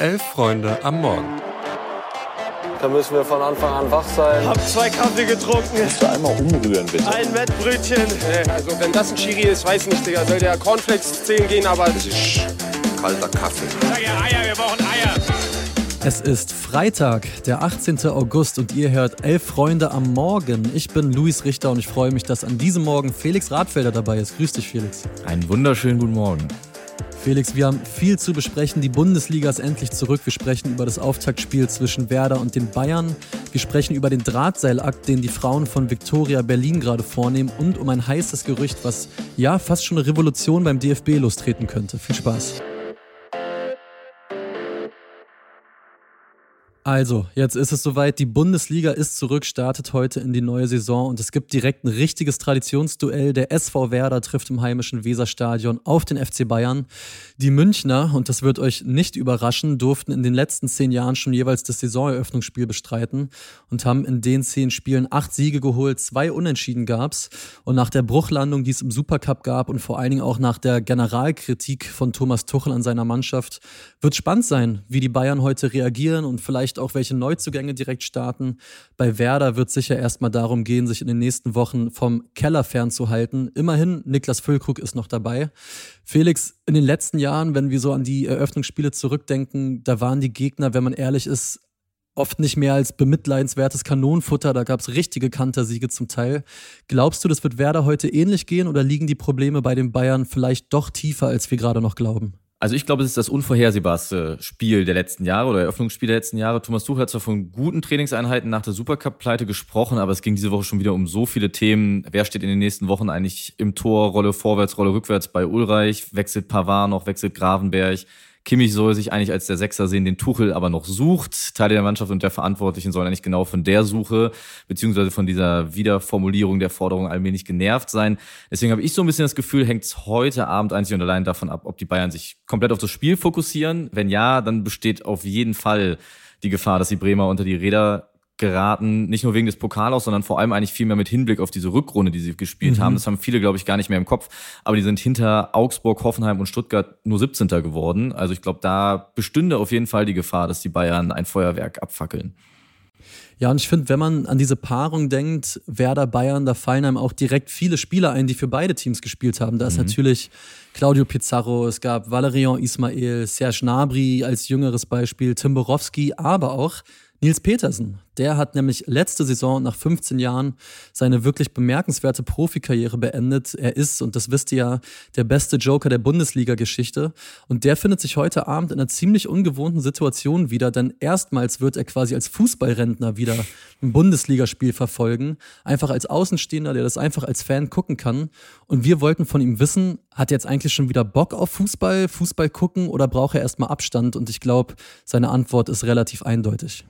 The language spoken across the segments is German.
Elf Freunde am Morgen. Da müssen wir von Anfang an wach sein. Hab zwei Kaffee getrunken. Kannst du einmal umrühren, bitte? Ein Wettbrötchen. Also wenn das ein Schiri ist, weiß nicht, Digga. Soll der Cornflakes zählen gehen, aber... Das ist kalter Kaffee. Sag ja Eier, wir brauchen Eier. Es ist Freitag, der 18. August und ihr hört Elf Freunde am Morgen. Ich bin Luis Richter und ich freue mich, dass an diesem Morgen Felix Radfelder dabei ist. Grüß dich, Felix. Einen wunderschönen guten Morgen. Felix, wir haben viel zu besprechen. Die Bundesliga ist endlich zurück. Wir sprechen über das Auftaktspiel zwischen Werder und den Bayern. Wir sprechen über den Drahtseilakt, den die Frauen von Viktoria Berlin gerade vornehmen und um ein heißes Gerücht, was ja fast schon eine Revolution beim DFB lostreten könnte. Viel Spaß. Also, jetzt ist es soweit. Die Bundesliga ist zurück, startet heute in die neue Saison und es gibt direkt ein richtiges Traditionsduell. Der SV Werder trifft im heimischen Weserstadion auf den FC Bayern. Die Münchner, und das wird euch nicht überraschen, durften in den letzten zehn Jahren schon jeweils das Saisoneröffnungsspiel bestreiten und haben in den zehn Spielen acht Siege geholt, zwei Unentschieden gab's. Und nach der Bruchlandung, die es im Supercup gab und vor allen Dingen auch nach der Generalkritik von Thomas Tuchel an seiner Mannschaft, wird spannend sein, wie die Bayern heute reagieren und vielleicht auch welche Neuzugänge direkt starten. Bei Werder wird sicher erstmal darum gehen, sich in den nächsten Wochen vom Keller fernzuhalten. Immerhin, Niklas Füllkrug ist noch dabei. Felix, in den letzten Jahren, wenn wir so an die Eröffnungsspiele zurückdenken, da waren die Gegner, wenn man ehrlich ist, oft nicht mehr als bemitleidenswertes Kanonenfutter. Da gab es richtige Kantersiege zum Teil. Glaubst du, das wird Werder heute ähnlich gehen oder liegen die Probleme bei den Bayern vielleicht doch tiefer, als wir gerade noch glauben? Also ich glaube, es ist das unvorhersehbarste Spiel der letzten Jahre oder Eröffnungsspiel der letzten Jahre. Thomas Tuchel hat zwar von guten Trainingseinheiten nach der Supercup-Pleite gesprochen, aber es ging diese Woche schon wieder um so viele Themen. Wer steht in den nächsten Wochen eigentlich im Tor? Rolle vorwärts, Rolle rückwärts bei Ulreich? Wechselt Pavard noch? Wechselt Gravenberg? Kimmich soll sich eigentlich als der Sechser sehen, den Tuchel aber noch sucht. Teile der Mannschaft und der Verantwortlichen sollen eigentlich genau von der Suche beziehungsweise von dieser Wiederformulierung der Forderung allmählich genervt sein. Deswegen habe ich so ein bisschen das Gefühl, hängt es heute Abend einzig und allein davon ab, ob die Bayern sich komplett auf das Spiel fokussieren. Wenn ja, dann besteht auf jeden Fall die Gefahr, dass die Bremer unter die Räder geraten, nicht nur wegen des Pokalaus, sondern vor allem eigentlich viel mehr mit Hinblick auf diese Rückrunde, die sie gespielt mhm. haben. Das haben viele, glaube ich, gar nicht mehr im Kopf. Aber die sind hinter Augsburg, Hoffenheim und Stuttgart nur 17. geworden. Also ich glaube, da bestünde auf jeden Fall die Gefahr, dass die Bayern ein Feuerwerk abfackeln. Ja, und ich finde, wenn man an diese Paarung denkt, Werder Bayern, da fallen einem auch direkt viele Spieler ein, die für beide Teams gespielt haben. Da ist mhm. natürlich Claudio Pizarro, es gab Valerian Ismail, Serge Gnabry als jüngeres Beispiel, Tim Borowski, aber auch Nils Petersen, der hat nämlich letzte Saison nach 15 Jahren seine wirklich bemerkenswerte Profikarriere beendet. Er ist, und das wisst ihr ja, der beste Joker der Bundesliga-Geschichte. Und der findet sich heute Abend in einer ziemlich ungewohnten Situation wieder, denn erstmals wird er quasi als Fußballrentner wieder ein Bundesligaspiel verfolgen. Einfach als Außenstehender, der das einfach als Fan gucken kann. Und wir wollten von ihm wissen, hat er jetzt eigentlich schon wieder Bock auf Fußball, Fußball gucken oder braucht er erstmal Abstand? Und ich glaube, seine Antwort ist relativ eindeutig.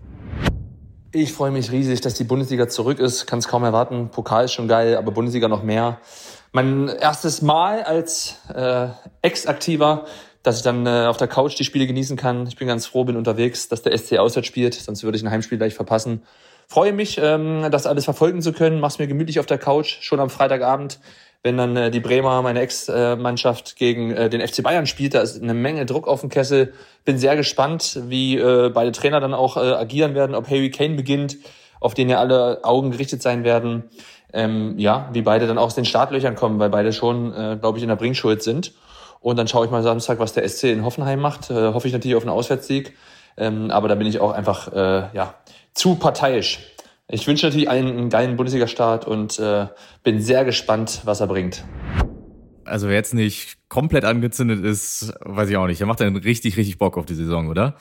Ich freue mich riesig, dass die Bundesliga zurück ist. Kann es kaum erwarten. Pokal ist schon geil, aber Bundesliga noch mehr. Mein erstes Mal als äh, Ex-Aktiver, dass ich dann äh, auf der Couch die Spiele genießen kann. Ich bin ganz froh, bin unterwegs, dass der SC auswärts spielt, sonst würde ich ein Heimspiel gleich verpassen. Freue mich, ähm, das alles verfolgen zu können. Mach's mir gemütlich auf der Couch, schon am Freitagabend wenn dann äh, die Bremer, meine Ex-Mannschaft, gegen äh, den FC Bayern spielt. Da ist eine Menge Druck auf dem Kessel. Bin sehr gespannt, wie äh, beide Trainer dann auch äh, agieren werden, ob Harry Kane beginnt, auf den ja alle Augen gerichtet sein werden. Ähm, ja, wie beide dann auch aus den Startlöchern kommen, weil beide schon, äh, glaube ich, in der Bringschuld sind. Und dann schaue ich mal Samstag, was der SC in Hoffenheim macht. Äh, hoffe ich natürlich auf einen Auswärtssieg. Ähm, aber da bin ich auch einfach äh, ja, zu parteiisch. Ich wünsche natürlich einen, einen geilen Bundesliga-Start und äh, bin sehr gespannt, was er bringt. Also wer jetzt nicht komplett angezündet ist, weiß ich auch nicht. Er macht dann richtig, richtig Bock auf die Saison, oder?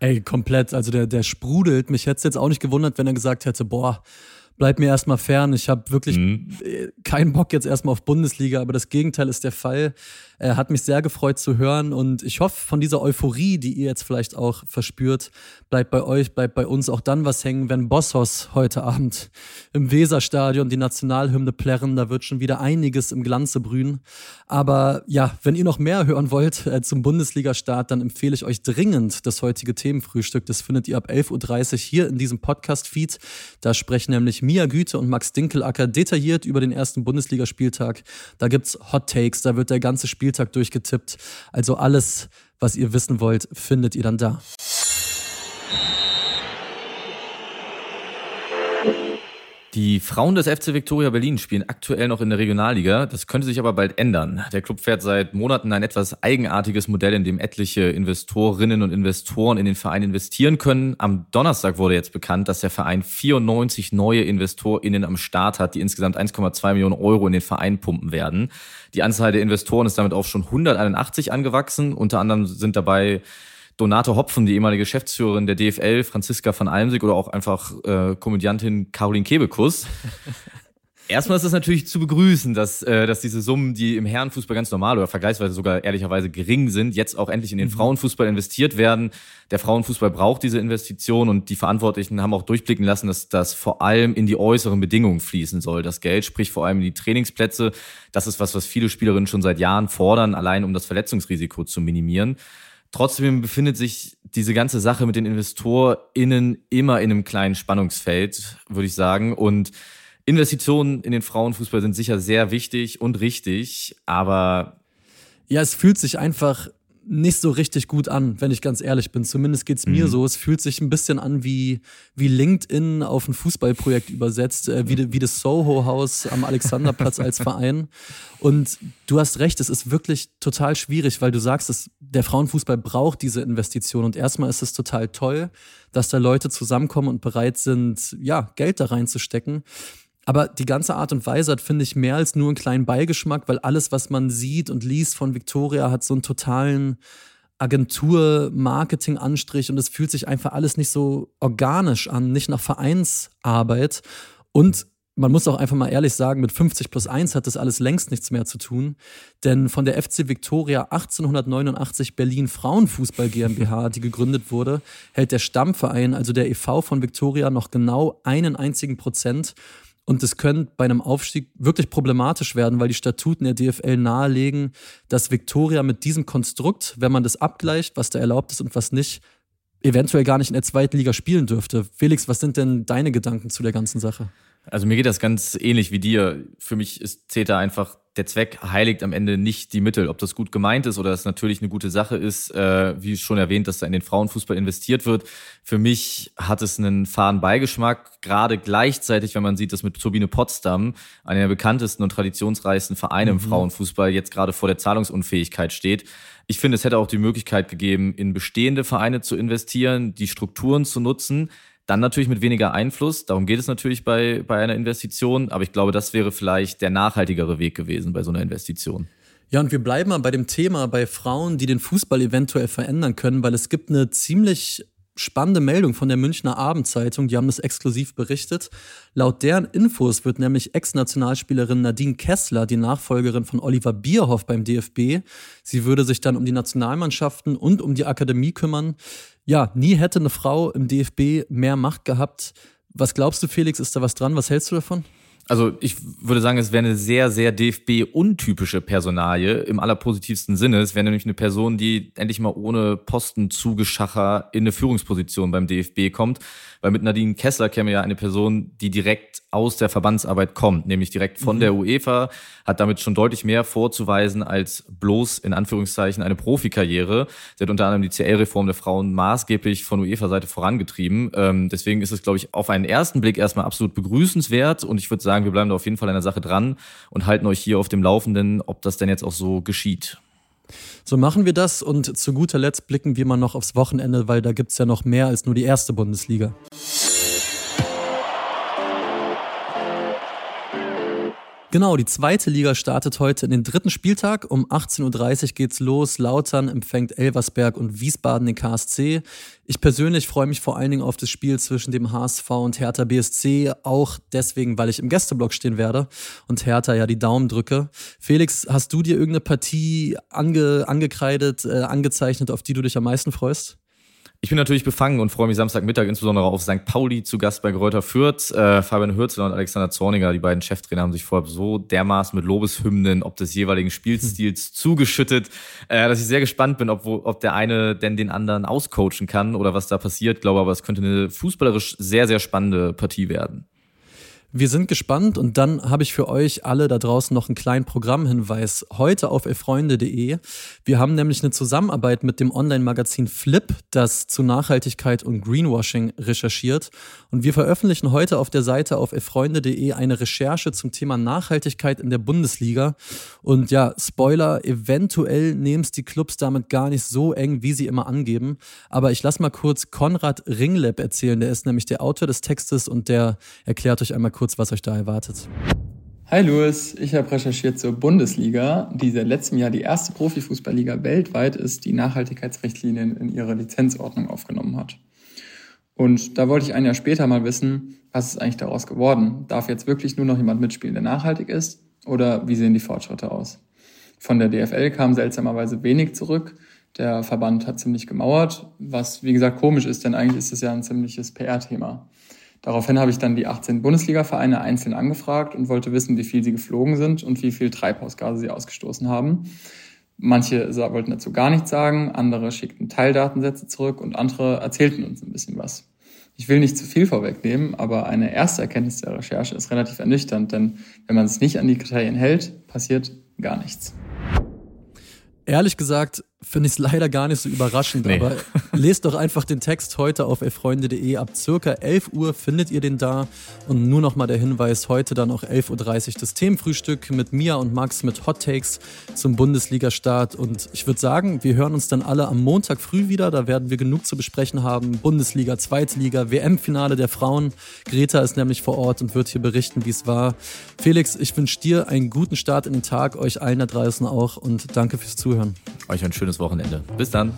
Ey, komplett. Also der, der sprudelt. Mich hätte es jetzt auch nicht gewundert, wenn er gesagt hätte, boah, bleib mir erstmal fern. Ich habe wirklich mhm. keinen Bock jetzt erstmal auf Bundesliga, aber das Gegenteil ist der Fall. Er hat mich sehr gefreut zu hören und ich hoffe, von dieser Euphorie, die ihr jetzt vielleicht auch verspürt, bleibt bei euch, bleibt bei uns auch dann was hängen, wenn Bossos heute Abend im Weserstadion die Nationalhymne plärren. Da wird schon wieder einiges im Glanze brühen. Aber ja, wenn ihr noch mehr hören wollt äh, zum Bundesliga-Start, dann empfehle ich euch dringend das heutige Themenfrühstück. Das findet ihr ab 11.30 Uhr hier in diesem Podcast-Feed. Da sprechen nämlich Mia Güte und Max Dinkelacker detailliert über den ersten Bundesligaspieltag. Da gibt's Hot Takes, da wird der ganze Spieltag durchgetippt. Also alles, was ihr wissen wollt, findet ihr dann da. Die Frauen des FC Victoria Berlin spielen aktuell noch in der Regionalliga. Das könnte sich aber bald ändern. Der Club fährt seit Monaten ein etwas eigenartiges Modell, in dem etliche Investorinnen und Investoren in den Verein investieren können. Am Donnerstag wurde jetzt bekannt, dass der Verein 94 neue InvestorInnen am Start hat, die insgesamt 1,2 Millionen Euro in den Verein pumpen werden. Die Anzahl der Investoren ist damit auf schon 181 angewachsen. Unter anderem sind dabei Donate Hopfen, die ehemalige Geschäftsführerin der DFL, Franziska von Almsig oder auch einfach äh, Komödiantin Caroline Kebekus. Erstmal ist es natürlich zu begrüßen, dass, äh, dass diese Summen, die im Herrenfußball ganz normal oder vergleichsweise sogar ehrlicherweise gering sind, jetzt auch endlich in den mhm. Frauenfußball investiert werden. Der Frauenfußball braucht diese Investition und die Verantwortlichen haben auch durchblicken lassen, dass das vor allem in die äußeren Bedingungen fließen soll. Das Geld, sprich vor allem in die Trainingsplätze. Das ist was, was viele Spielerinnen schon seit Jahren fordern, allein um das Verletzungsrisiko zu minimieren. Trotzdem befindet sich diese ganze Sache mit den InvestorInnen immer in einem kleinen Spannungsfeld, würde ich sagen. Und Investitionen in den Frauenfußball sind sicher sehr wichtig und richtig, aber. Ja, es fühlt sich einfach nicht so richtig gut an, wenn ich ganz ehrlich bin. Zumindest geht's mir mhm. so. Es fühlt sich ein bisschen an wie, wie LinkedIn auf ein Fußballprojekt übersetzt, äh, wie, wie das Soho-Haus am Alexanderplatz als Verein. Und du hast recht, es ist wirklich total schwierig, weil du sagst, dass der Frauenfußball braucht diese Investition. Und erstmal ist es total toll, dass da Leute zusammenkommen und bereit sind, ja, Geld da reinzustecken. Aber die ganze Art und Weise hat, finde ich, mehr als nur einen kleinen Beigeschmack, weil alles, was man sieht und liest von Victoria, hat so einen totalen Agentur-Marketing-Anstrich und es fühlt sich einfach alles nicht so organisch an, nicht nach Vereinsarbeit. Und man muss auch einfach mal ehrlich sagen, mit 50 plus 1 hat das alles längst nichts mehr zu tun. Denn von der FC Victoria 1889 Berlin Frauenfußball GmbH, die gegründet wurde, hält der Stammverein, also der e.V. von Victoria, noch genau einen einzigen Prozent. Und es könnte bei einem Aufstieg wirklich problematisch werden, weil die Statuten der DFL nahelegen, dass Viktoria mit diesem Konstrukt, wenn man das abgleicht, was da erlaubt ist und was nicht, eventuell gar nicht in der zweiten Liga spielen dürfte. Felix, was sind denn deine Gedanken zu der ganzen Sache? Also mir geht das ganz ähnlich wie dir. Für mich ist CETA einfach, der Zweck heiligt am Ende nicht die Mittel. Ob das gut gemeint ist oder es natürlich eine gute Sache ist, äh, wie schon erwähnt, dass da in den Frauenfußball investiert wird. Für mich hat es einen faden Beigeschmack, gerade gleichzeitig, wenn man sieht, dass mit Turbine Potsdam, einer der bekanntesten und traditionsreichsten Vereine mhm. im Frauenfußball, jetzt gerade vor der Zahlungsunfähigkeit steht. Ich finde, es hätte auch die Möglichkeit gegeben, in bestehende Vereine zu investieren, die Strukturen zu nutzen, dann natürlich mit weniger Einfluss. Darum geht es natürlich bei, bei einer Investition. Aber ich glaube, das wäre vielleicht der nachhaltigere Weg gewesen bei so einer Investition. Ja, und wir bleiben mal bei dem Thema bei Frauen, die den Fußball eventuell verändern können, weil es gibt eine ziemlich spannende Meldung von der Münchner Abendzeitung, die haben das exklusiv berichtet. Laut deren Infos wird nämlich Ex-Nationalspielerin Nadine Kessler die Nachfolgerin von Oliver Bierhoff beim DFB. Sie würde sich dann um die Nationalmannschaften und um die Akademie kümmern. Ja, nie hätte eine Frau im DFB mehr Macht gehabt. Was glaubst du, Felix, ist da was dran? Was hältst du davon? Also ich würde sagen, es wäre eine sehr, sehr DFB-untypische Personalie im allerpositivsten Sinne. Es wäre nämlich eine Person, die endlich mal ohne Postenzugeschacher in eine Führungsposition beim DFB kommt. Weil mit Nadine Kessler käme ja eine Person, die direkt aus der Verbandsarbeit kommt, nämlich direkt von mhm. der UEFA, hat damit schon deutlich mehr vorzuweisen als bloß in Anführungszeichen eine Profikarriere. Sie hat unter anderem die CL-Reform der Frauen maßgeblich von UEFA-Seite vorangetrieben. Ähm, deswegen ist es, glaube ich, auf einen ersten Blick erstmal absolut begrüßenswert und ich würde sagen, wir bleiben da auf jeden Fall an der Sache dran und halten euch hier auf dem Laufenden, ob das denn jetzt auch so geschieht. So machen wir das und zu guter Letzt blicken wir mal noch aufs Wochenende, weil da gibt es ja noch mehr als nur die erste Bundesliga. Genau, die zweite Liga startet heute in den dritten Spieltag. Um 18.30 Uhr geht's los. Lautern empfängt Elversberg und Wiesbaden den KSC. Ich persönlich freue mich vor allen Dingen auf das Spiel zwischen dem HSV und Hertha BSC. Auch deswegen, weil ich im Gästeblock stehen werde und Hertha ja die Daumen drücke. Felix, hast du dir irgendeine Partie ange, angekreidet, äh, angezeichnet, auf die du dich am meisten freust? Ich bin natürlich befangen und freue mich Samstagmittag insbesondere auf St. Pauli zu Gast bei Gräuter Fürth. Äh, Fabian Hürzler und Alexander Zorniger, die beiden Cheftrainer, haben sich vorab so dermaßen mit Lobeshymnen ob des jeweiligen Spielstils zugeschüttet, äh, dass ich sehr gespannt bin, ob, wo, ob der eine denn den anderen auscoachen kann oder was da passiert. Ich glaube aber, es könnte eine fußballerisch sehr, sehr spannende Partie werden. Wir sind gespannt und dann habe ich für euch alle da draußen noch einen kleinen Programmhinweis. Heute auf elfreunde.de. Wir haben nämlich eine Zusammenarbeit mit dem Online-Magazin Flip, das zu Nachhaltigkeit und Greenwashing recherchiert. Und wir veröffentlichen heute auf der Seite auf elfreunde.de eine Recherche zum Thema Nachhaltigkeit in der Bundesliga. Und ja, Spoiler, eventuell nehmen es die Clubs damit gar nicht so eng, wie sie immer angeben. Aber ich lasse mal kurz Konrad Ringleb erzählen. Der ist nämlich der Autor des Textes und der erklärt euch einmal kurz, was euch da erwartet. Hi Louis, ich habe recherchiert zur Bundesliga, die seit letztem Jahr die erste Profifußballliga weltweit ist, die Nachhaltigkeitsrichtlinien in ihre Lizenzordnung aufgenommen hat. Und da wollte ich ein Jahr später mal wissen, was ist eigentlich daraus geworden? Darf jetzt wirklich nur noch jemand mitspielen, der nachhaltig ist? Oder wie sehen die Fortschritte aus? Von der DFL kam seltsamerweise wenig zurück. Der Verband hat ziemlich gemauert, was wie gesagt komisch ist, denn eigentlich ist es ja ein ziemliches PR-Thema. Daraufhin habe ich dann die 18 Bundesliga-Vereine einzeln angefragt und wollte wissen, wie viel sie geflogen sind und wie viel Treibhausgase sie ausgestoßen haben. Manche wollten dazu gar nichts sagen, andere schickten Teildatensätze zurück und andere erzählten uns ein bisschen was. Ich will nicht zu viel vorwegnehmen, aber eine erste Erkenntnis der Recherche ist relativ ernüchternd, denn wenn man es nicht an die Kriterien hält, passiert gar nichts. Ehrlich gesagt, finde ich es leider gar nicht so überraschend, nee. aber lest doch einfach den Text heute auf elfreunde.de. Ab circa 11 Uhr findet ihr den da. Und nur noch mal der Hinweis, heute dann auch 11.30 Uhr das Themenfrühstück mit Mia und Max mit Hot Takes zum Bundesliga-Start. Und ich würde sagen, wir hören uns dann alle am Montag früh wieder. Da werden wir genug zu besprechen haben. Bundesliga, Zweitliga, WM-Finale der Frauen. Greta ist nämlich vor Ort und wird hier berichten, wie es war. Felix, ich wünsche dir einen guten Start in den Tag, euch allen da draußen auch und danke fürs Zuhören. Euch ein schönes Wochenende. Bis dann.